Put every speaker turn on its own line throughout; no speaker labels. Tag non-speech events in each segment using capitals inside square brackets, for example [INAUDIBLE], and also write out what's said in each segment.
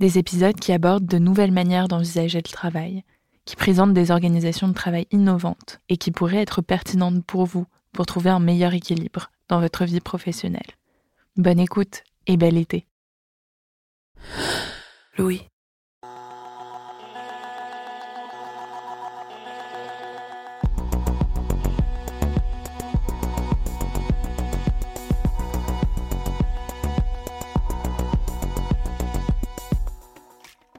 Des épisodes qui abordent de nouvelles manières d'envisager le travail, qui présentent des organisations de travail innovantes et qui pourraient être pertinentes pour vous pour trouver un meilleur équilibre dans votre vie professionnelle. Bonne écoute et bel été. Louis.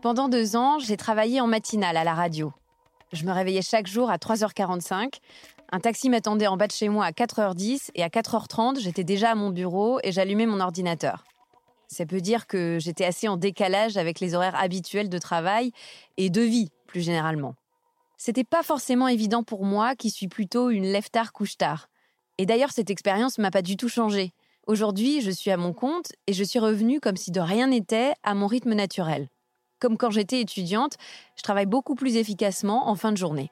Pendant deux ans, j'ai travaillé en matinale à la radio. Je me réveillais chaque jour à 3h45. Un taxi m'attendait en bas de chez moi à 4h10 et à 4h30, j'étais déjà à mon bureau et j'allumais mon ordinateur. Ça peut dire que j'étais assez en décalage avec les horaires habituels de travail et de vie, plus généralement. C'était pas forcément évident pour moi qui suis plutôt une lève-tard couche-tard. Et d'ailleurs, cette expérience m'a pas du tout changé. Aujourd'hui, je suis à mon compte et je suis revenue comme si de rien n'était à mon rythme naturel comme quand j'étais étudiante, je travaille beaucoup plus efficacement en fin de journée.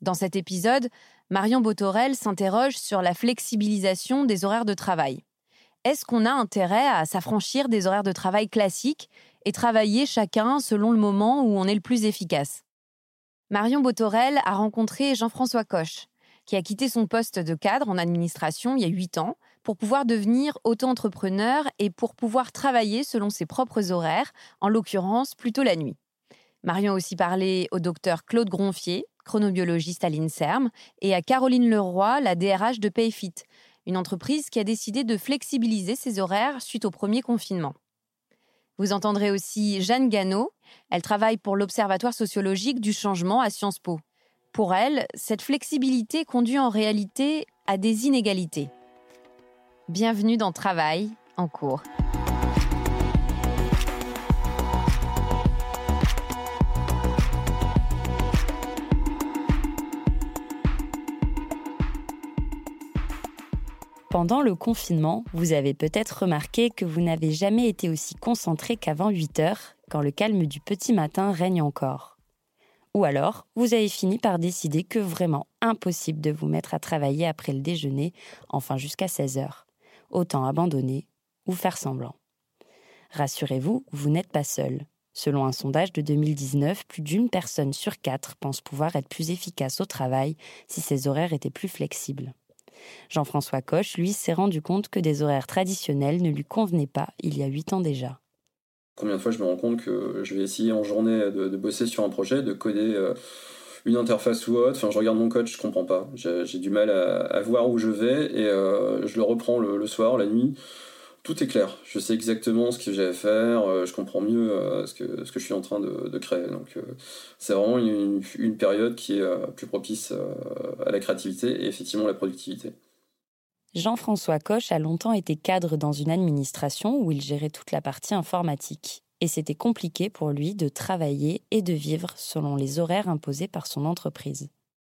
Dans cet épisode, Marion Botorel s'interroge sur la flexibilisation des horaires de travail. Est-ce qu'on a intérêt à s'affranchir des horaires de travail classiques et travailler chacun selon le moment où on est le plus efficace? Marion Botorel a rencontré Jean-François Coche, qui a quitté son poste de cadre en administration il y a huit ans pour pouvoir devenir auto-entrepreneur et pour pouvoir travailler selon ses propres horaires, en l'occurrence plutôt la nuit. Marion a aussi parlé au docteur Claude Gronfier, chronobiologiste à l'INSERM, et à Caroline Leroy, la DRH de Payfit, une entreprise qui a décidé de flexibiliser ses horaires suite au premier confinement. Vous entendrez aussi Jeanne Gano, elle travaille pour l'Observatoire sociologique du changement à Sciences Po. Pour elle, cette flexibilité conduit en réalité à des inégalités. Bienvenue dans Travail en cours.
Pendant le confinement, vous avez peut-être remarqué que vous n'avez jamais été aussi concentré qu'avant 8 heures, quand le calme du petit matin règne encore. Ou alors, vous avez fini par décider que vraiment impossible de vous mettre à travailler après le déjeuner, enfin jusqu'à 16 heures autant abandonner ou faire semblant. Rassurez-vous, vous, n'êtes pas seul. Selon un sondage de 2019, plus d'une personne sur quatre pense pouvoir être plus efficace au travail si ses horaires étaient plus flexibles. Jean-François Coche, lui, s'est rendu compte que des horaires traditionnels ne lui convenaient pas il y a huit ans déjà.
Combien de fois je me rends compte que je vais essayer en journée de, bosser sur un projet, de coder euh, une interface ou autre. Enfin, je regarde mon code, je comprends pas. J'ai du mal à, voir où je vais et euh, je le reprends le, soir, la nuit. Tout est clair. Je sais exactement ce que j'ai à faire. Euh, je comprends mieux euh, ce, que, ce que je suis en train de, créer. Donc, c'est vraiment une, une, période qui est plus propice à la créativité et effectivement à la productivité.
Jean-François Coche a longtemps été cadre dans une administration où il gérait toute la partie informatique. Et c'était compliqué pour lui de travailler et de vivre selon les horaires imposés par son entreprise.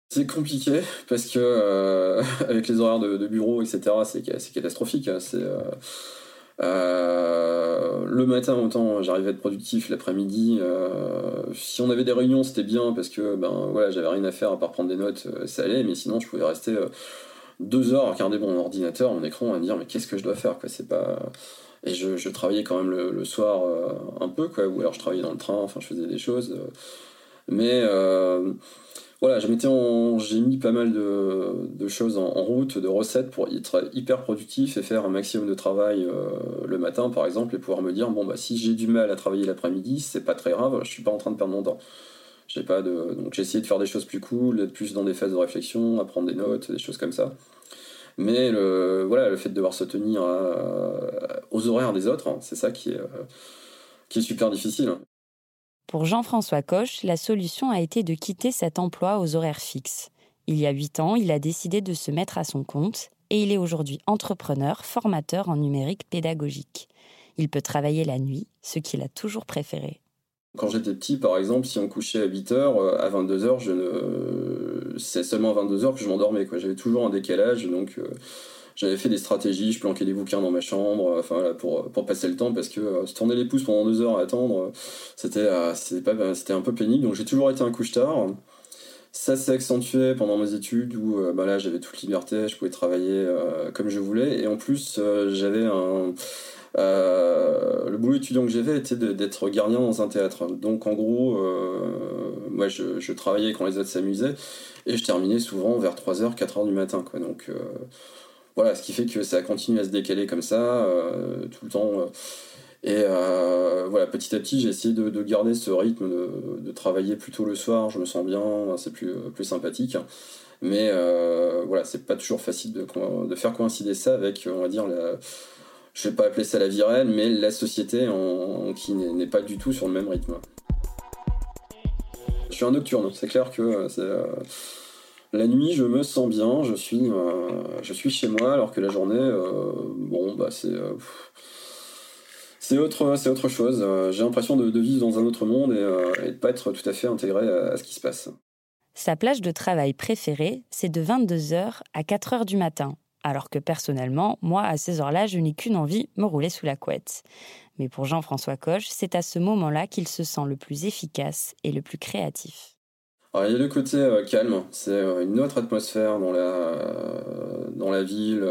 C'est compliqué parce que euh, [LAUGHS] avec les horaires de, bureau, etc., c'est catastrophique. Hein. C'est euh, euh, le matin, autant j'arrivais à être productif, l'après-midi, si on avait des réunions, c'était bien parce que ben voilà, j'avais rien à faire à part prendre des notes, ça allait, mais sinon je pouvais rester deux heures à regarder mon ordinateur, mon écran, à me dire mais qu'est-ce que je dois faire c'est pas et je, travaillais quand même le, soir un peu quoi, ou alors je travaillais dans le train, enfin je faisais des choses, mais voilà, j'ai mis pas mal de, choses en, route, de recettes pour être hyper productif et faire un maximum de travail euh, le matin, par exemple, et pouvoir me dire bon bah si j'ai du mal à travailler l'après-midi, c'est pas très grave, je suis pas en train de perdre mon temps. J'ai pas de donc j'ai essayé de faire des choses plus cool, d'être plus dans des phases de réflexion, à prendre des notes, des choses comme ça. Mais le voilà, le fait de devoir se tenir aux horaires des autres, hein, c'est ça qui est euh, qui est super difficile.
Pour Jean-François Coche, la solution a été de quitter cet emploi aux horaires fixes. Il y a huit ans, il a décidé de se mettre à son compte et il est aujourd'hui entrepreneur, formateur en numérique pédagogique. Il peut travailler la nuit, ce qu'il a toujours préféré.
Quand j'étais petit, par exemple, si on couchait à 8h, euh, à 22h, je ne... c'est seulement à 22h que je m'endormais. J'avais toujours un décalage, donc euh, j'avais fait des stratégies, je planquais des bouquins dans ma chambre, euh, enfin pour, pour passer le temps, parce que euh, se tourner les pouces pendant deux heures à attendre, euh, c'était c'était un peu pénible. Donc j'ai toujours été un couche-tard. Ça s'est accentué pendant mes études où bah là j'avais toute liberté, je pouvais travailler comme je voulais, et en plus j'avais un le boulot étudiant que j'avais était d'être gardien dans un théâtre. Donc en gros, moi je, travaillais quand les autres s'amusaient et je terminais souvent vers 3h, 4h du matin. Donc voilà, ce qui fait que ça continue à se décaler comme ça euh, tout le temps. Euh. Et euh, voilà, petit à petit, j'ai essayé de, garder ce rythme, de, travailler plutôt le soir. Je me sens bien, c'est plus, plus sympathique. Mais voilà, c'est pas toujours facile de, faire coïncider ça avec, on va dire, la, je vais pas appeler ça la vie mais la société qui n'est pas du tout sur le même rythme. Je suis un nocturne, c'est clair que c'est la nuit, je me sens bien, je suis, euh, je suis chez moi, alors que la journée, euh, bon, bah c'est. Euh, c'est autre, c'est autre chose. J'ai l'impression de, vivre dans un autre monde et, de ne pas être tout à fait intégré à, ce qui se passe.
Sa plage de travail préférée, c'est de 22h à 4h du matin. Alors que personnellement, moi, à ces heures-là, je n'ai qu'une envie, me rouler sous la couette. Mais pour Jean-François Coche, c'est à ce moment-là qu'il se sent le plus efficace et le plus créatif
il y a le côté euh, calme, c'est euh, une autre atmosphère dans la, euh, dans la ville.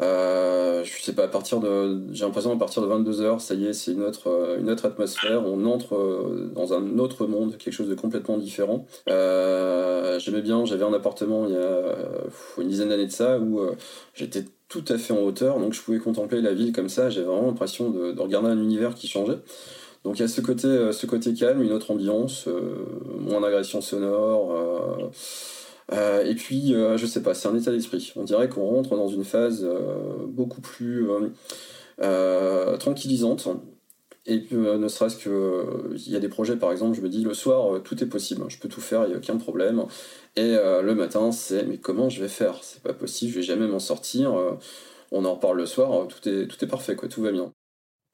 Je sais pas, à partir de, j'ai l'impression à partir de 22h, ça y est, c'est une autre, une autre atmosphère. On entre dans un autre monde, quelque chose de complètement différent. j'aimais bien, j'avais un appartement il y a une dizaine d'années de ça où j'étais tout à fait en hauteur, donc je pouvais contempler la ville comme ça. J'avais vraiment l'impression de, de, regarder un univers qui changeait. Donc il y a ce côté, euh, ce côté calme, une autre ambiance, euh, moins d'agression sonore. Euh, et puis, je sais pas, c'est un état d'esprit. On dirait qu'on rentre dans une phase beaucoup plus tranquillisante. Et ne serait-ce que, il y a des projets, par exemple, je me dis le soir, tout est possible, je peux tout faire, il n'y a aucun problème. Et le matin, c'est mais comment je vais faire? C'est pas possible, je vais jamais m'en sortir. on en reparle le soir, tout est, tout est parfait, quoi, tout va bien.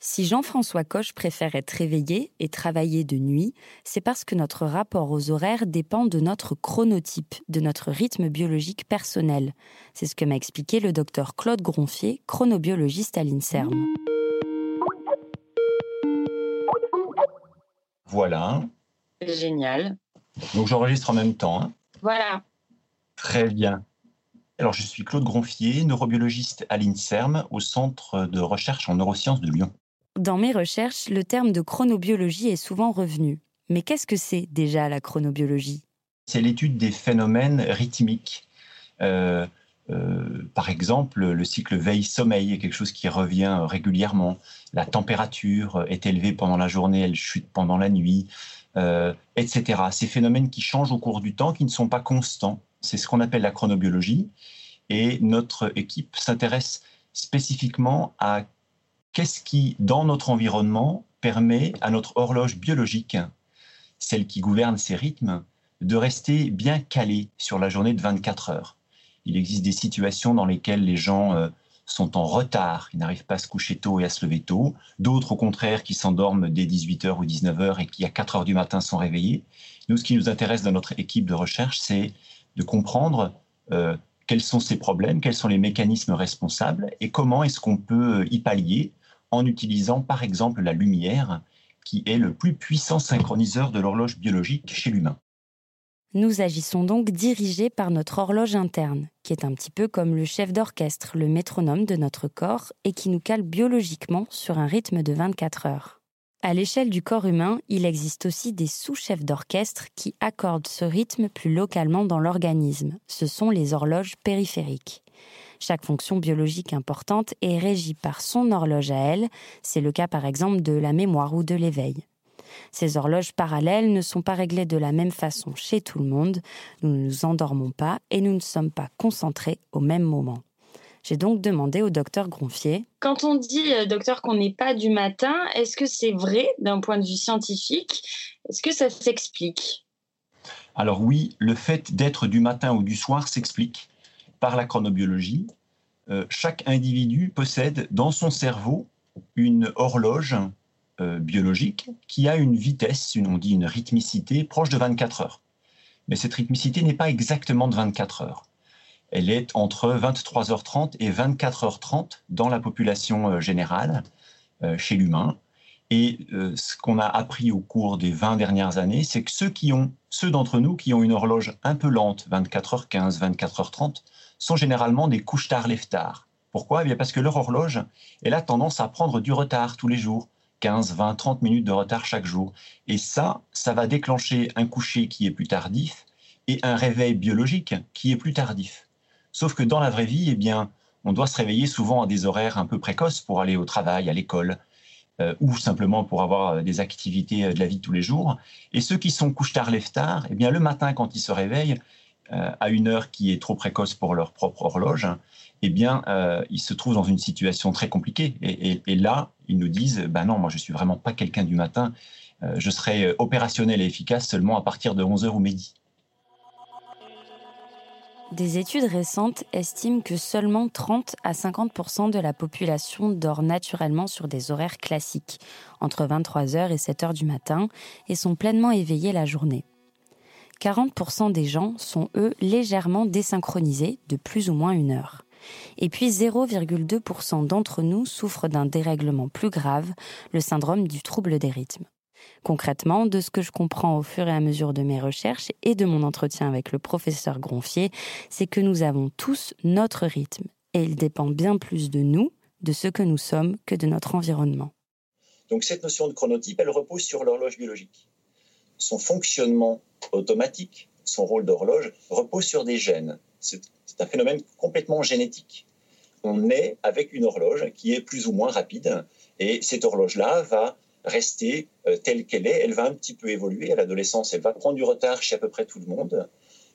Si Jean-François Coche préfère être réveillé et travailler de nuit, c'est parce que notre rapport aux horaires dépend de notre chronotype, de notre rythme biologique personnel. C'est ce que m'a expliqué le docteur Claude Gronfier, chronobiologiste à l'INSERM.
Voilà.
Génial.
Donc j'enregistre en même temps. Hein.
voilà.
Très bien. Alors je suis Claude Gronfier, neurobiologiste à l'INSERM, au Centre de recherche en neurosciences de Lyon.
Dans mes recherches, le terme de chronobiologie est souvent revenu. Mais qu'est-ce que c'est déjà la chronobiologie?
C'est l'étude des phénomènes rythmiques. Euh, euh, par exemple, le cycle veille-sommeil est quelque chose qui revient régulièrement. La température est élevée pendant la journée, elle chute pendant la nuit, euh, etc. Ces phénomènes qui changent au cours du temps, qui ne sont pas constants. C'est ce qu'on appelle la chronobiologie. Et notre équipe s'intéresse spécifiquement à qu'est-ce qui, dans notre environnement, permet à notre horloge biologique, celle qui gouverne ses rythmes, de rester bien calée sur la journée de 24 heures? Il existe des situations dans lesquelles les gens euh, sont en retard, ils n'arrivent pas à se coucher tôt et à se lever tôt. D'autres, au contraire, qui s'endorment dès 18h ou 19h et qui, à 4h du matin, sont réveillés. Nous, ce qui nous intéresse dans notre équipe de recherche, c'est de comprendre euh, quels sont ces problèmes, quels sont les mécanismes responsables et comment est-ce qu'on peut y pallier en utilisant, par exemple, la lumière, qui est le plus puissant synchroniseur de l'horloge biologique chez l'humain.
Nous agissons donc dirigés par notre horloge interne, qui est un petit peu comme le chef d'orchestre, le métronome de notre corps, et qui nous cale biologiquement sur un rythme de 24 heures. À l'échelle du corps humain, il existe aussi des sous-chefs d'orchestre qui accordent ce rythme plus localement dans l'organisme. Ce sont les horloges périphériques. Chaque fonction biologique importante est régie par son horloge à elle, c'est le cas par exemple de la mémoire ou de l'éveil. Ces horloges parallèles ne sont pas réglées de la même façon chez tout le monde, nous ne nous endormons pas et nous ne sommes pas concentrés au même moment. J'ai donc demandé au docteur Gronfier.
Quand on dit, euh, docteur, qu'on n'est pas du matin, est-ce que c'est vrai d'un point de vue scientifique? Est-ce que ça s'explique?
Alors oui, le fait d'être du matin ou du soir s'explique par la chronobiologie. Euh, chaque individu possède dans son cerveau une horloge euh, biologique qui a une vitesse, on dit une rythmicité proche de 24 heures. Mais cette rythmicité n'est pas exactement de 24 heures. Elle est entre 23h30 et 24h30 dans la population euh, générale, chez l'humain. Et ce qu'on a appris au cours des 20 dernières années, c'est que ceux ceux d'entre nous qui ont une horloge un peu lente, 24h15, 24h30, sont généralement des couches-tard lève-tard. Pourquoi? Eh Parce que leur horloge, elle a tendance à prendre du retard tous les jours. 15, 20, 30 minutes de retard chaque jour. Et ça, ça va déclencher un coucher qui est plus tardif et un réveil biologique qui est plus tardif. Sauf que dans la vraie vie, eh bien, on doit se réveiller souvent à des horaires un peu précoces pour aller au travail, à l'école, euh, ou simplement pour avoir euh, des activités euh, de la vie de tous les jours. Et ceux qui sont couche-tard, lève-tard, eh bien, le matin, quand ils se réveillent, à une heure qui est trop précoce pour leur propre horloge, eh bien, euh, ils se trouvent dans une situation très compliquée. Et, là, ils nous disent, ben non, moi, je suis vraiment pas quelqu'un du matin. Euh, je serai opérationnel et efficace seulement à partir de 11h ou midi.
Des études récentes estiment que seulement 30 à 50% de la population dort naturellement sur des horaires classiques, entre 23h et 7h du matin, et sont pleinement éveillés la journée. 40% des gens sont, eux, légèrement désynchronisés de plus ou moins une heure. Et puis 0,2% d'entre nous souffrent d'un dérèglement plus grave, le syndrome du trouble des rythmes. Concrètement, de ce que je comprends au fur et à mesure de mes recherches et de mon entretien avec le professeur Gronfier, c'est que nous avons tous notre rythme, et il dépend bien plus de nous, de ce que nous sommes, que de notre environnement.
Donc cette notion de chronotype, elle repose sur l'horloge biologique. Son fonctionnement automatique, son rôle d'horloge, repose sur des gènes. C'est un phénomène complètement génétique. On est avec une horloge qui est plus ou moins rapide et cette horloge-là va rester euh, telle qu'elle est. Elle va un petit peu évoluer à l'adolescence. Elle va prendre du retard chez à peu près tout le monde.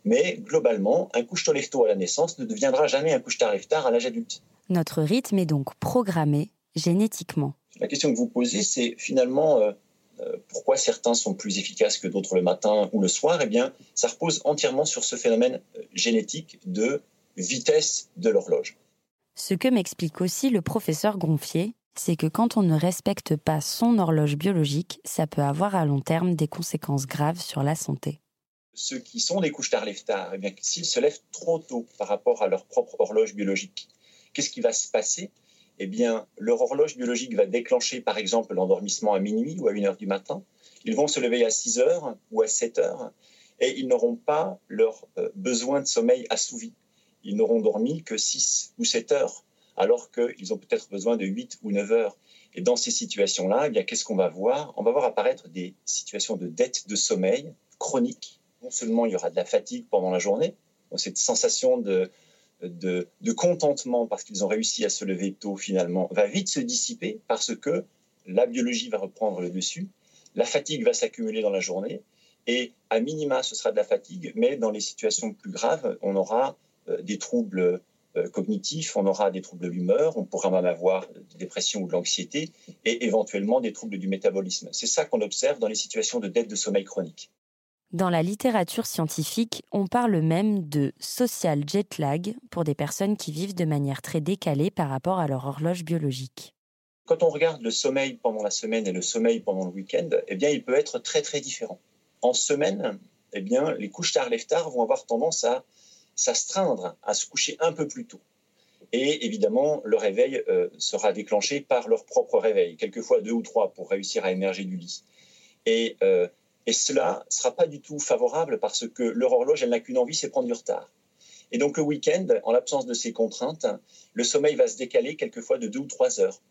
Mais globalement, un couche tard à la naissance ne deviendra jamais un couche tard à l'âge adulte.
Notre rythme est donc programmé génétiquement.
La question que vous posez, c'est finalement euh, pourquoi certains sont plus efficaces que d'autres le matin ou le soir? Eh bien, ça repose entièrement sur ce phénomène génétique de vitesse de l'horloge.
Ce que m'explique aussi le professeur Gonfier, c'est que quand on ne respecte pas son horloge biologique, ça peut avoir à long terme des conséquences graves sur la santé.
Ceux qui sont des couches tard tard, eh bien, s'ils se lèvent trop tôt par rapport à leur propre horloge biologique, qu'est-ce qui va se passer? Eh bien, leur horloge biologique va déclencher, par exemple, l'endormissement à minuit ou à 1 heure du matin. Ils vont se lever à 6 heures ou à 7 heures et ils n'auront pas leur euh, besoin de sommeil assouvi ils n'auront dormi que 6 ou 7 heures, alors qu'ils ont peut-être besoin de 8 ou 9 heures. Et dans ces situations-là, eh bien, qu'est-ce qu'on va voir? On va voir apparaître des situations de dette de sommeil chronique. Non seulement il y aura de la fatigue pendant la journée, cette sensation de, de, contentement parce qu'ils ont réussi à se lever tôt finalement va vite se dissiper parce que la biologie va reprendre le dessus, la fatigue va s'accumuler dans la journée et à minima ce sera de la fatigue, mais dans les situations plus graves, on aura euh, des troubles euh, cognitifs, on aura des troubles de l'humeur, on pourra même avoir des dépressions ou de l'anxiété et éventuellement des troubles du métabolisme. C'est ça qu'on observe dans les situations de dette de sommeil chronique.
Dans la littérature scientifique, on parle même de social jet lag pour des personnes qui vivent de manière très décalée par rapport à leur horloge biologique.
Quand on regarde le sommeil pendant la semaine et le sommeil pendant le week-end, eh bien, il peut être très très différent. En semaine, eh bien, les couches tard-lève-tard vont avoir tendance à s'astreindre, à se coucher un peu plus tôt. Et évidemment, le réveil euh, sera déclenché par leur propre réveil, quelquefois deux ou trois pour réussir à émerger du lit. Et euh, et cela ne sera pas du tout favorable parce que leur horloge, elle n'a qu'une envie, c'est prendre du retard. Et donc le week-end, en l'absence de ces contraintes, le sommeil va se décaler quelquefois de deux ou trois heures.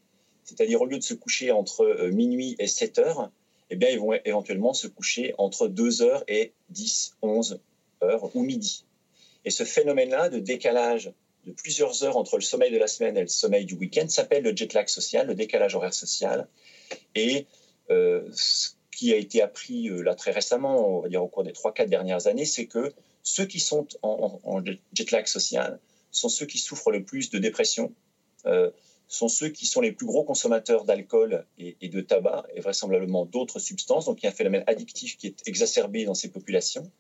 C'est-à-dire au lieu de se coucher entre euh, minuit et 7 heures, eh bien, ils vont éventuellement se coucher entre 2 heures et 10, 11 heures ou midi. Et ce phénomène-là de décalage de plusieurs heures entre le sommeil de la semaine et le sommeil du week-end s'appelle le jet lag social, le décalage horaire social. Et euh, qui a été appris euh, là très récemment, on va dire au cours des 3-4 dernières années, c'est que ceux qui sont en, jet lag social sont ceux qui souffrent le plus de dépression, euh, sont ceux qui sont les plus gros consommateurs d'alcool et, de tabac et vraisemblablement d'autres substances. Donc il y a un phénomène addictif qui est exacerbé dans ces populations.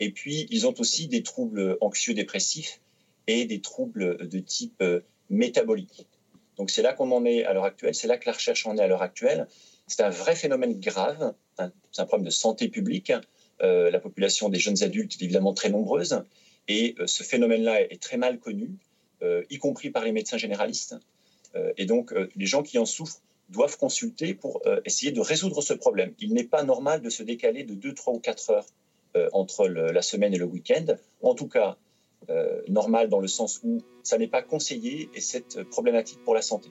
Et puis ils ont aussi des troubles anxieux-dépressifs et des troubles de type euh, métabolique. Donc c'est là qu'on en est à l'heure actuelle, c'est là que la recherche en est à l'heure actuelle. C'est un vrai phénomène grave, c'est un problème de santé publique. Euh, la population des jeunes adultes est évidemment très nombreuse et euh, ce phénomène-là est, très mal connu, euh, y compris par les médecins généralistes. et donc, les gens qui en souffrent doivent consulter pour essayer de résoudre ce problème. Il n'est pas normal de se décaler de 2, 3 ou 4 heures entre la semaine et le week-end. En tout cas, normal dans le sens où ça n'est pas conseillé et c'est problématique pour la santé.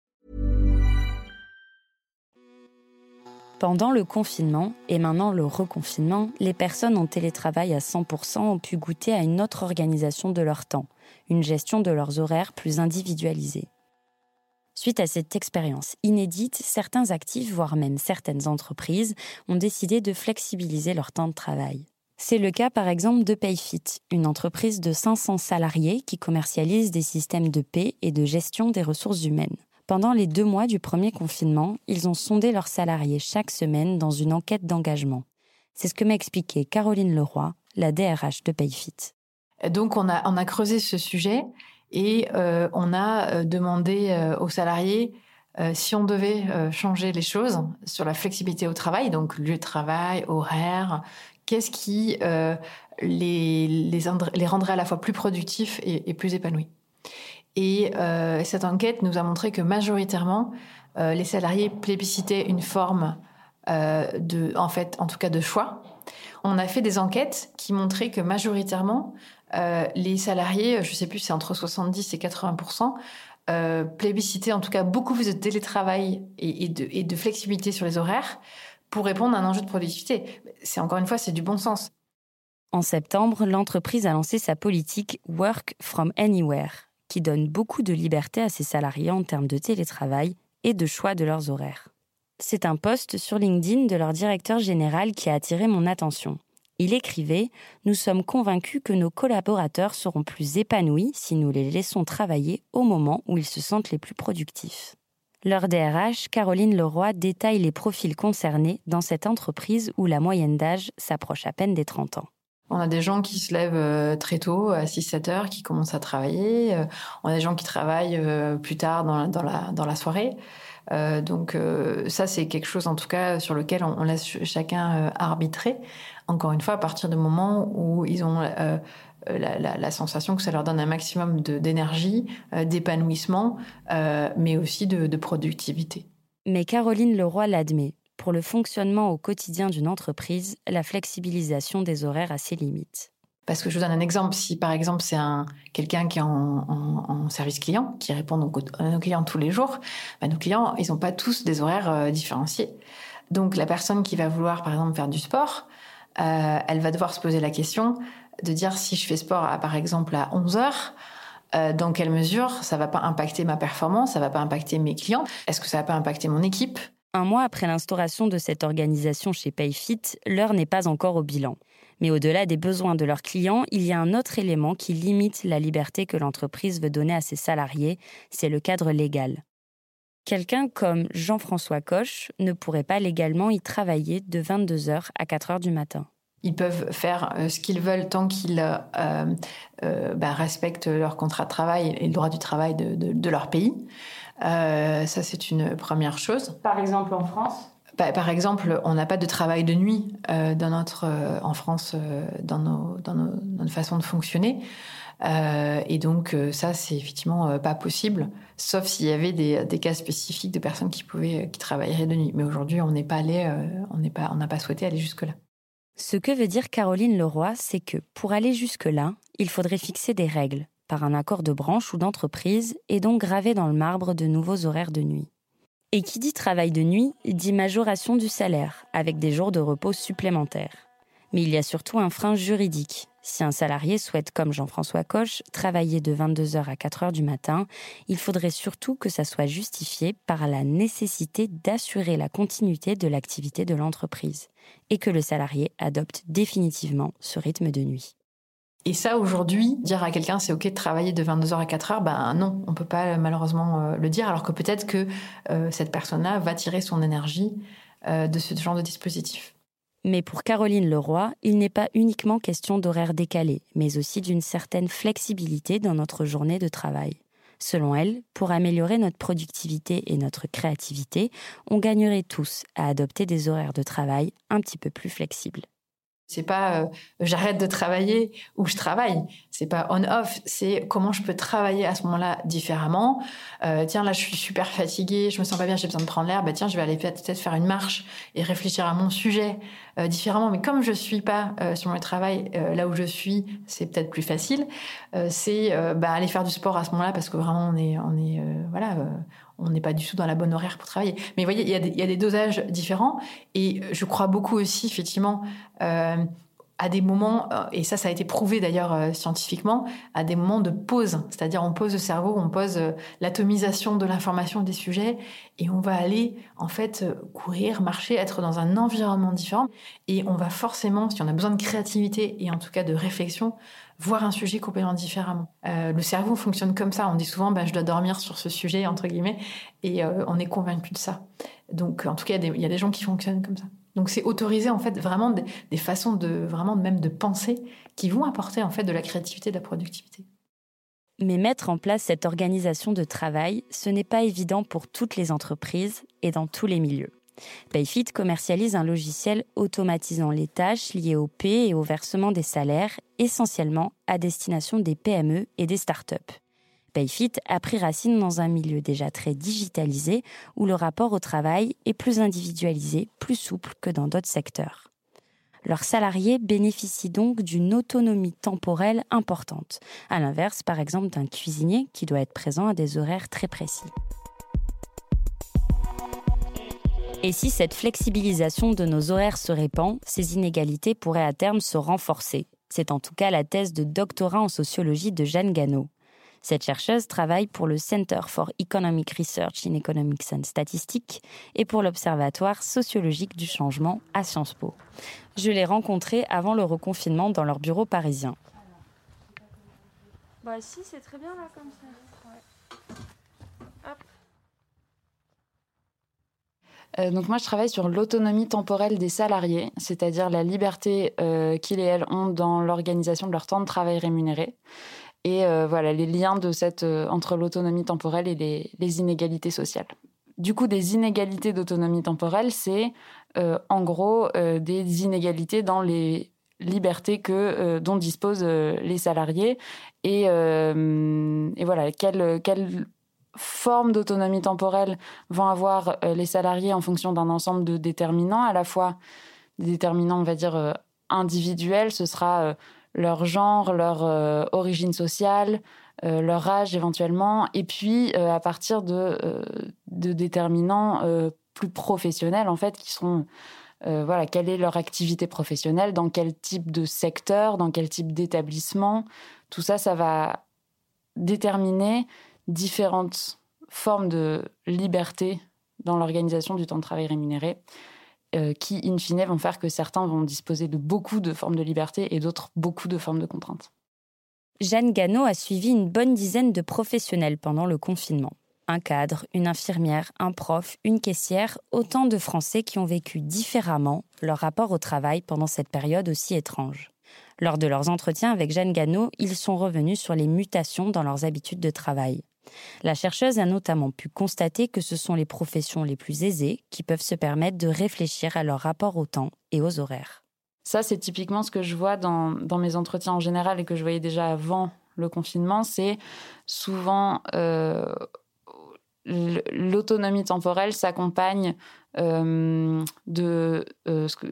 Pendant le confinement et maintenant le reconfinement, les personnes en télétravail à 100% ont pu goûter à une autre organisation de leur temps, une gestion de leurs horaires plus individualisée. Suite à cette expérience inédite, certains actifs, voire même certaines entreprises, ont décidé de flexibiliser leur temps de travail. C'est le cas par exemple de Payfit, une entreprise de 500 salariés qui commercialise des systèmes de paie et de gestion des ressources humaines. Pendant les deux mois du premier confinement, ils ont sondé leurs salariés chaque semaine dans une enquête d'engagement. C'est ce que m'a expliqué Caroline Leroy, la DRH de Payfit.
Donc on a, creusé ce sujet et euh, on a euh, demandé euh, aux salariés si on devait changer les choses sur la flexibilité au travail, donc lieu de travail, horaire, qu'est-ce qui les, rendrait à la fois plus productifs et plus épanouis. Et euh, cette enquête nous a montré que majoritairement, euh, les salariés plébiscitaient une forme euh, de, en fait, en tout cas de choix. On a fait des enquêtes qui montraient que majoritairement, les salariés, je sais plus, c'est entre 70 et 80% plébiscitaient en tout cas beaucoup plus de télétravail et, de, et de flexibilité sur les horaires pour répondre à un enjeu de productivité. C'est encore une fois, c'est du bon sens.
En septembre, l'entreprise a lancé sa politique Work from Anywhere, qui donne beaucoup de liberté à ses salariés en termes de télétravail et de choix de leurs horaires. C'est un post sur LinkedIn de leur directeur général qui a attiré mon attention. Il écrivait Nous sommes convaincus que nos collaborateurs seront plus épanouis si nous les laissons travailler au moment où ils se sentent les plus productifs. Leur DRH, Caroline Leroy, détaille les profils concernés dans cette entreprise où la moyenne d'âge s'approche à peine des 30 ans.
On a des gens qui se lèvent euh, très tôt, à 6-7 heures, qui commencent à travailler. Euh, on a des gens qui travaillent euh, plus tard dans la, soirée. donc ça, c'est quelque chose, en tout cas, sur lequel on, laisse chacun arbitrer. Encore une fois, à partir du moment où ils ont la, sensation que ça leur donne un maximum d'énergie, d'épanouissement, mais aussi de productivité.
Mais Caroline Leroy l'admet pour le fonctionnement au quotidien d'une entreprise, la flexibilisation des horaires a ses limites.
Parce que je vous donne un exemple. Si par exemple c'est un quelqu'un qui est en, service client, qui répond donc à nos clients tous les jours, bah, nos clients ils n'ont pas tous des horaires euh, différenciés. Donc la personne qui va vouloir par exemple faire du sport, euh, elle va devoir se poser la question de dire si je fais sport à, par exemple à 11 heures, euh, dans quelle mesure ça va pas impacter ma performance, ça va pas impacter mes clients, est-ce que ça va pas impacter mon équipe?
Un mois après l'instauration de cette organisation chez Payfit, l'heure n'est pas encore au bilan. Mais au-delà des besoins de leurs clients, il y a un autre élément qui limite la liberté que l'entreprise veut donner à ses salariés, c'est le cadre légal. Quelqu'un comme Jean-François Coche ne pourrait pas légalement y travailler de 22h à 4h du matin.
Ils peuvent faire euh, ce qu'ils veulent tant qu'ils euh, euh, bah, respectent leur contrat de travail et le droit du travail de, leur pays. Ça, c'est une première chose.
Par exemple, en France
bah, par exemple, on n'a pas de travail de nuit dans notre, en France dans, nos, dans, nos, dans, notre façon de fonctionner. Euh, et donc euh, ça, c'est effectivement euh, pas possible, sauf s'il y avait des, des, cas spécifiques de personnes qui pouvaient, qui travailleraient de nuit. Mais aujourd'hui, on n'est pas allé, on n'est pas, on n'a pas souhaité aller jusque là.
Ce que veut dire Caroline Leroy, c'est que pour aller jusque-là, il faudrait fixer des règles, par un accord de branche ou d'entreprise, et donc graver dans le marbre de nouveaux horaires de nuit. Et qui dit travail de nuit dit majoration du salaire, avec des jours de repos supplémentaires. Mais il y a surtout un frein juridique, si un salarié souhaite, comme Jean-François Coche, travailler de 22h à 4h du matin, il faudrait surtout que ça soit justifié par la nécessité d'assurer la continuité de l'activité de l'entreprise et que le salarié adopte définitivement ce rythme de nuit.
Et ça, aujourd'hui, dire à quelqu'un c'est OK de travailler de 22h à 4h, ben non, on peut pas malheureusement euh, le dire, alors que peut-être que euh, cette personne-là va tirer son énergie euh, de ce genre de dispositif.
Mais pour Caroline Leroy, il n'est pas uniquement question d'horaire décalé, mais aussi d'une certaine flexibilité dans notre journée de travail. Selon elle, pour améliorer notre productivité et notre créativité, on gagnerait tous à adopter des horaires de travail un petit peu plus flexibles.
C'est pas euh, j'arrête de travailler ou je travaille. C'est pas on-off. C'est comment je peux travailler à ce moment-là différemment. Euh, tiens, là, je suis super fatiguée, je me sens pas bien, j'ai besoin de prendre l'air. Bah tiens, je vais aller peut-être faire une marche et réfléchir à mon sujet euh, différemment. Mais comme je suis pas sur mon travail là où je suis, c'est peut-être plus facile. c'est bah, aller faire du sport à ce moment-là parce que vraiment on est on est voilà on n'est pas du tout dans la bonne horaire pour travailler. Mais vous voyez, il y, a des, dosages différents. Et je crois beaucoup aussi, effectivement, euh, à des moments, euh, et ça, ça a été prouvé d'ailleurs euh, scientifiquement, à des moments de pause. C'est-à-dire, on pose le cerveau, on pose l'atomisation de l'information des sujets, et on va aller, en fait, courir, marcher, être dans un environnement différent. Et on va forcément, si on a besoin de créativité et en tout cas de réflexion, voir un sujet complètement différemment. Euh, le cerveau fonctionne comme ça. On dit souvent, bah, je dois dormir sur ce sujet, entre guillemets, et euh, on est convaincu de ça. Donc, en tout cas, il y, a des gens qui fonctionnent comme ça. Donc, c'est autoriser, en fait, vraiment des, façons de, vraiment même de penser qui vont apporter, en fait, de la créativité, de la productivité.
Mais mettre en place cette organisation de travail, ce n'est pas évident pour toutes les entreprises et dans tous les milieux. Payfit commercialise un logiciel automatisant les tâches liées au paie et au versement des salaires, essentiellement à destination des PME et des startups. Payfit a pris racine dans un milieu déjà très digitalisé où le rapport au travail est plus individualisé, plus souple que dans d'autres secteurs. Leurs salariés bénéficient donc d'une autonomie temporelle importante, à l'inverse par exemple d'un cuisinier qui doit être présent à des horaires très précis. Et si cette flexibilisation de nos horaires se répand, ces inégalités pourraient à terme se renforcer. C'est en tout cas la thèse de doctorat en sociologie de Jeanne Gano. Cette chercheuse travaille pour le Center for Economic Research in Economics and Statistics et pour l'Observatoire sociologique du changement à Sciences Po. Je l'ai rencontrée avant le reconfinement dans leur bureau parisien.
Bah si, c'est très bien là comme ça.
Donc moi, je travaille sur l'autonomie temporelle des salariés, c'est-à-dire la liberté euh, qu'ils et elles ont dans l'organisation de leur temps de travail rémunéré. Et euh, voilà, les liens de cette, entre l'autonomie temporelle et les, inégalités sociales. Du coup, des inégalités d'autonomie temporelle, c'est en gros des inégalités dans les libertés que, dont disposent les salariés. Et, et voilà, quelle, quelle formes d'autonomie temporelle vont avoir euh, les salariés en fonction d'un ensemble de déterminants, à la fois des déterminants, on va dire, euh, individuels, ce sera euh, leur genre, leur origine sociale, leur âge éventuellement, et puis à partir de, de déterminants plus professionnels en fait, qui seront voilà, quelle est leur activité professionnelle, dans quel type de secteur, dans quel type d'établissement. Tout ça, ça va déterminer différentes formes de liberté dans l'organisation du temps de travail rémunéré, qui, in fine, vont faire que certains vont disposer de beaucoup de formes de liberté et d'autres beaucoup de formes de contraintes.
Jeanne Gano a suivi une bonne dizaine de professionnels pendant le confinement. Un cadre, une infirmière, un prof, une caissière, autant de Français qui ont vécu différemment leur rapport au travail pendant cette période aussi étrange. Lors de leurs entretiens avec Jeanne Gano, ils sont revenus sur les mutations dans leurs habitudes de travail. La chercheuse a notamment pu constater que ce sont les professions les plus aisées qui peuvent se permettre de réfléchir à leur rapport au temps et aux horaires.
Ça, c'est typiquement ce que je vois dans, mes entretiens en général et que je voyais déjà avant le confinement. C'est souvent euh, l'autonomie temporelle s'accompagne euh, de euh, ce que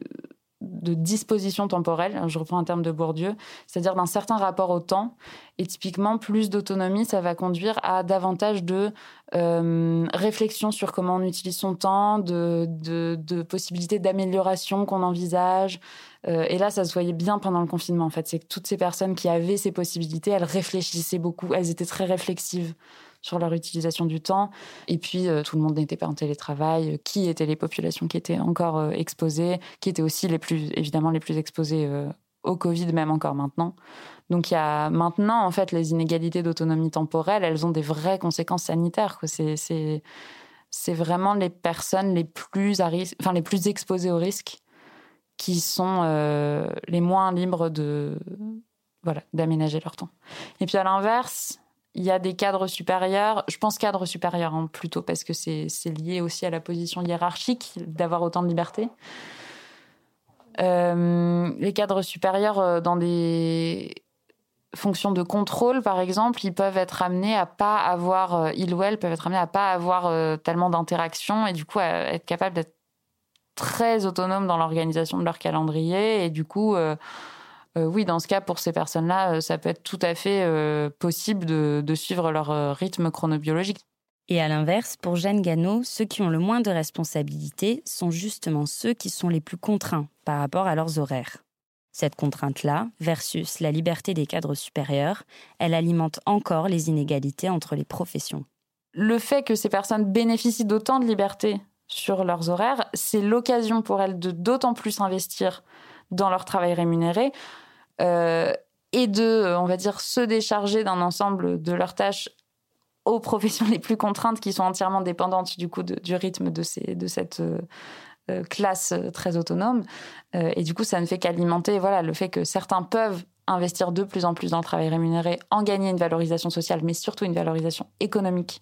de disposition temporelle, je reprends un terme de Bourdieu, c'est-à-dire d'un certain rapport au temps. Et typiquement, plus d'autonomie, ça va conduire à davantage de euh, réflexion sur comment on utilise son temps, de, de, possibilités d'amélioration qu'on envisage. Euh, et là, ça se voyait bien pendant le confinement, en fait. C'est que toutes ces personnes qui avaient ces possibilités, elles réfléchissaient beaucoup, elles étaient très réflexives sur leur utilisation du temps. Et puis, euh, tout le monde n'était pas en télétravail. Qui étaient les populations qui étaient encore euh, exposées, qui étaient aussi les plus, évidemment, les plus exposées euh, au Covid, même encore maintenant. Donc, il y a maintenant, en fait, les inégalités d'autonomie temporelle, elles ont des vraies conséquences sanitaires. C'est, vraiment les personnes les plus, enfin, les plus exposées au risque qui sont les moins libres de, voilà, d'aménager leur temps. Et puis, à l'inverse, il y a des cadres supérieurs, je pense cadres supérieurs hein, plutôt parce que c'est lié aussi à la position hiérarchique d'avoir autant de liberté. Euh, les cadres supérieurs euh, dans des fonctions de contrôle, par exemple, ils peuvent être amenés à pas avoir, euh, ils ou elles peuvent être amenés à pas avoir tellement d'interactions et du coup à être capables d'être très autonomes dans l'organisation de leur calendrier et du coup oui, dans ce cas, pour ces personnes-là, euh, ça peut être tout à fait euh, possible de, suivre leur rythme chronobiologique.
Et à l'inverse, pour Jeanne Gano, ceux qui ont le moins de responsabilités sont justement ceux qui sont les plus contraints par rapport à leurs horaires. Cette contrainte-là, versus la liberté des cadres supérieurs, elle alimente encore les inégalités entre les professions.
Le fait que ces personnes bénéficient d'autant de liberté sur leurs horaires, c'est l'occasion pour elles de d'autant plus investir dans leur travail rémunéré euh, et de, euh, on va dire, se décharger d'un ensemble de leurs tâches aux professions [LAUGHS] les plus contraintes qui sont entièrement dépendantes du coup du rythme de, ces, de cette euh, classe très autonome. et du coup, ça ne fait qu'alimenter voilà, le fait que certains peuvent investir de plus en plus dans le travail rémunéré, en gagner une valorisation sociale, mais surtout une valorisation économique.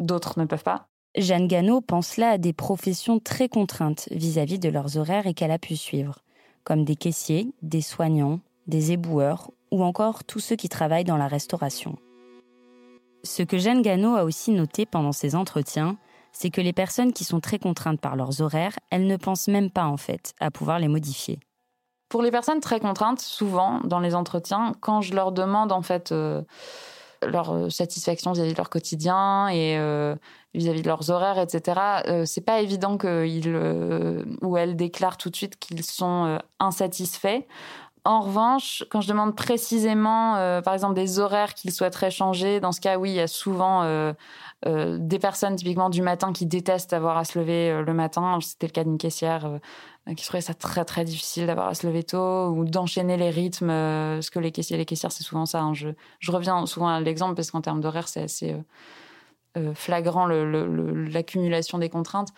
D'autres ne peuvent pas.
Jeanne Gano pense là à des professions très contraintes vis à -vis de leurs horaires et qu'elle a pu suivre comme des caissiers, des soignants, des éboueurs ou encore tous ceux qui travaillent dans la restauration. Ce que Jeanne Gano a aussi noté pendant ses entretiens, c'est que les personnes qui sont très contraintes par leurs horaires, elles ne pensent même pas en fait à pouvoir les modifier.
Pour les personnes très contraintes, souvent dans les entretiens, quand je leur demande en fait euh, leur euh, satisfaction vis-à-vis de leur quotidien et euh, vis-à-vis de leurs horaires, etc. Euh, c'est pas évident qu'ils ou elles déclarent tout de suite qu'ils sont insatisfaits. En revanche, quand je demande précisément, par exemple, des horaires qu'ils souhaiteraient changer, dans ce cas, oui, il y a souvent des personnes typiquement du matin qui détestent avoir à se lever le matin. C'était le cas d'une caissière qui trouvait ça très très difficile d'avoir à se lever tôt ou d'enchaîner les rythmes. Euh, parce que les caissiers, les caissières, c'est souvent ça. Hein. Je, je, reviens souvent à l'exemple parce qu'en termes d'horaire, c'est assez euh, euh, flagrant l'accumulation des contraintes.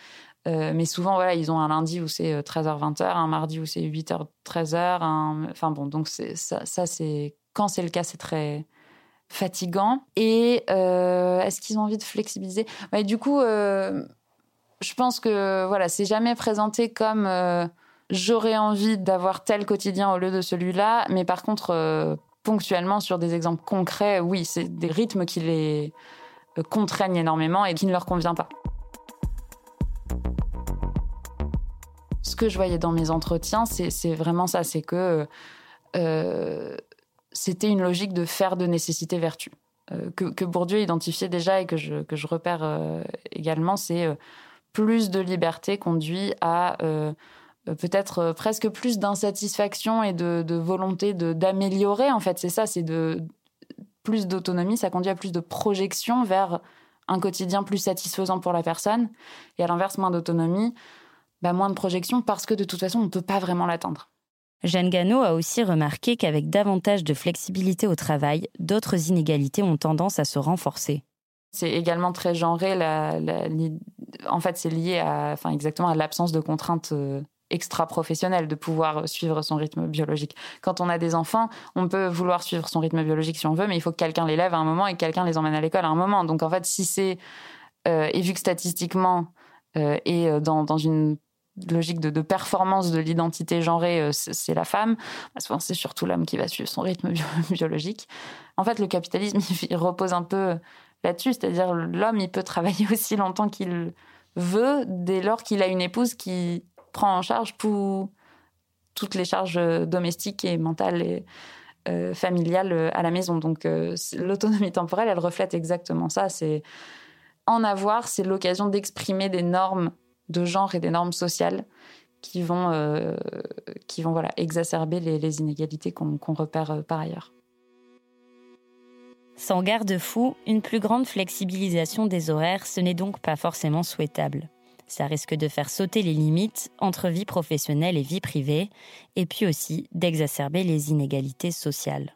mais souvent, voilà, ils ont un lundi où c'est 13h-20h, un mardi où c'est 8h-13h. Enfin bon, donc ça, c'est quand c'est le cas, c'est très fatigant. Et est-ce qu'ils ont envie de flexibiliser? Du coup, je pense que voilà, c'est jamais présenté comme euh, j'aurais envie d'avoir tel quotidien au lieu de celui-là, mais par contre, euh, ponctuellement, sur des exemples concrets, oui, c'est des rythmes qui les euh, contraignent énormément et qui ne leur convient pas. Ce que je voyais dans mes entretiens, c'est vraiment ça, c'est que c'était une logique de faire de nécessité vertu. Que, que, Bourdieu identifiait déjà et que je, que je repère également, c'est plus de liberté conduit à peut-être presque plus d'insatisfaction et de, de volonté d'améliorer. En fait, c'est ça, c'est de plus d'autonomie, ça conduit à plus de projection vers un quotidien plus satisfaisant pour la personne. Et à l'inverse, moins d'autonomie, bah, moins de projection parce que de toute façon, on ne peut pas vraiment l'atteindre.
Jeanne Gano a aussi remarqué qu'avec davantage de flexibilité au travail, d'autres inégalités ont tendance à se renforcer.
C'est également très genré. En fait, c'est lié à, enfin, exactement à l'absence de contraintes euh, extra-professionnelles, de pouvoir suivre son rythme biologique. Quand on a des enfants, on peut vouloir suivre son rythme biologique si on veut, mais il faut que quelqu'un les lève à un moment et que quelqu'un les emmène à l'école à un moment. Donc en fait, si c'est euh, et vu que statistiquement euh, et dans, dans une logique de, performance de l'identité genrée, c'est la femme. Bah, souvent, c'est surtout l'homme qui va suivre son rythme [LAUGHS] biologique. En fait, le capitalisme, [LAUGHS] il repose un peu là-dessus, c'est-à-dire l'homme, il peut travailler [LAUGHS] aussi longtemps qu'il veut, dès lors qu'il a une épouse qui prend en charge toutes les charges domestiques et mentales et euh, familiales à la maison. Donc, euh, l'autonomie temporelle, elle reflète exactement ça. C'est en avoir, c'est l'occasion d'exprimer des normes de genre et des normes sociales qui vont, euh, qui vont voilà, exacerber les, inégalités qu'on repère euh, par ailleurs.
Sans garde-fou, une plus grande flexibilisation des horaires, ce n'est donc pas forcément souhaitable. Ça risque de faire sauter les limites entre vie professionnelle et vie privée, et puis aussi d'exacerber les inégalités sociales.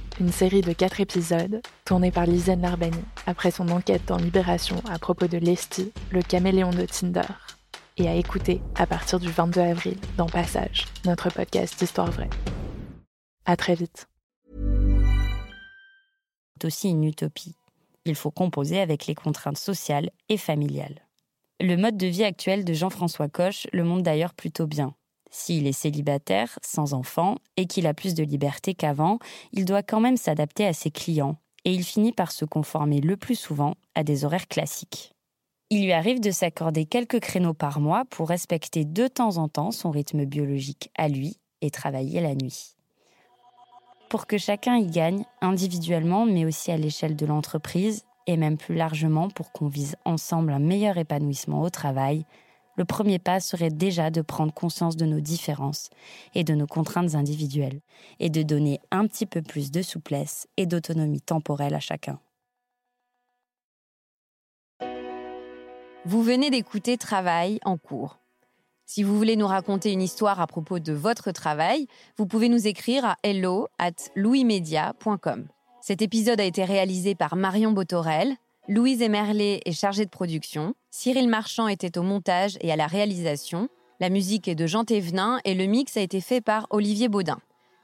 une série de quatre épisodes tournée par Lisanne Larbani après son enquête dans Libération à propos de Lesty, le caméléon de Tinder, et à écouter à partir du 22 avril dans Passage, notre podcast d'histoire vraie. À très vite.
C'est aussi une utopie. Il faut composer avec les contraintes sociales et familiales. Le mode de vie actuel de Jean-François Coche le montre d'ailleurs plutôt bien. S'il est célibataire, sans enfant, et qu'il a plus de liberté qu'avant, il doit quand même s'adapter à ses clients, et il finit par se conformer le plus souvent à des horaires classiques. Il lui arrive de s'accorder quelques créneaux par mois pour respecter de temps en temps son rythme biologique à lui et travailler la nuit. Pour que chacun y gagne, individuellement, mais aussi à l'échelle de l'entreprise, et même plus largement pour qu'on vise ensemble un meilleur épanouissement au travail, le premier pas serait déjà de prendre conscience de nos différences et de nos contraintes individuelles, et de donner un petit peu plus de souplesse et d'autonomie temporelle à chacun.
Vous venez d'écouter Travail en cours. Si vous voulez nous raconter une histoire à propos de votre travail, vous pouvez nous écrire à hello at louismedia.com. Cet épisode a été réalisé par Marion Botorel, Louise Emerlet est chargée de production, Cyril Marchand était au montage et à la réalisation, la musique est de Jean Thévenin et le mix a été fait par Olivier Baudin.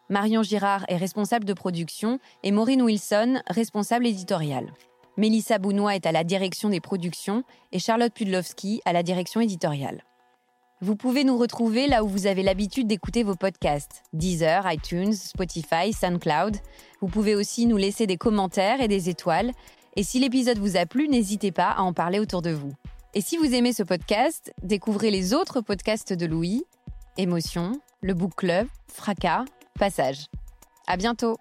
Marion Girard est responsable de production et Maureen Wilson, responsable éditoriale. Mélissa Bounois est à la direction des productions et Charlotte Pudlowski à la direction éditoriale. Vous pouvez nous retrouver là où vous avez l'habitude d'écouter vos podcasts Deezer, iTunes, Spotify, SoundCloud. Vous pouvez aussi nous laisser des commentaires et des étoiles. Et si l'épisode vous a plu, n'hésitez pas à en parler autour de vous. Et si vous aimez ce podcast, découvrez les autres podcasts de Louis Émotion, le Book Club, Fracas, Passage. À bientôt!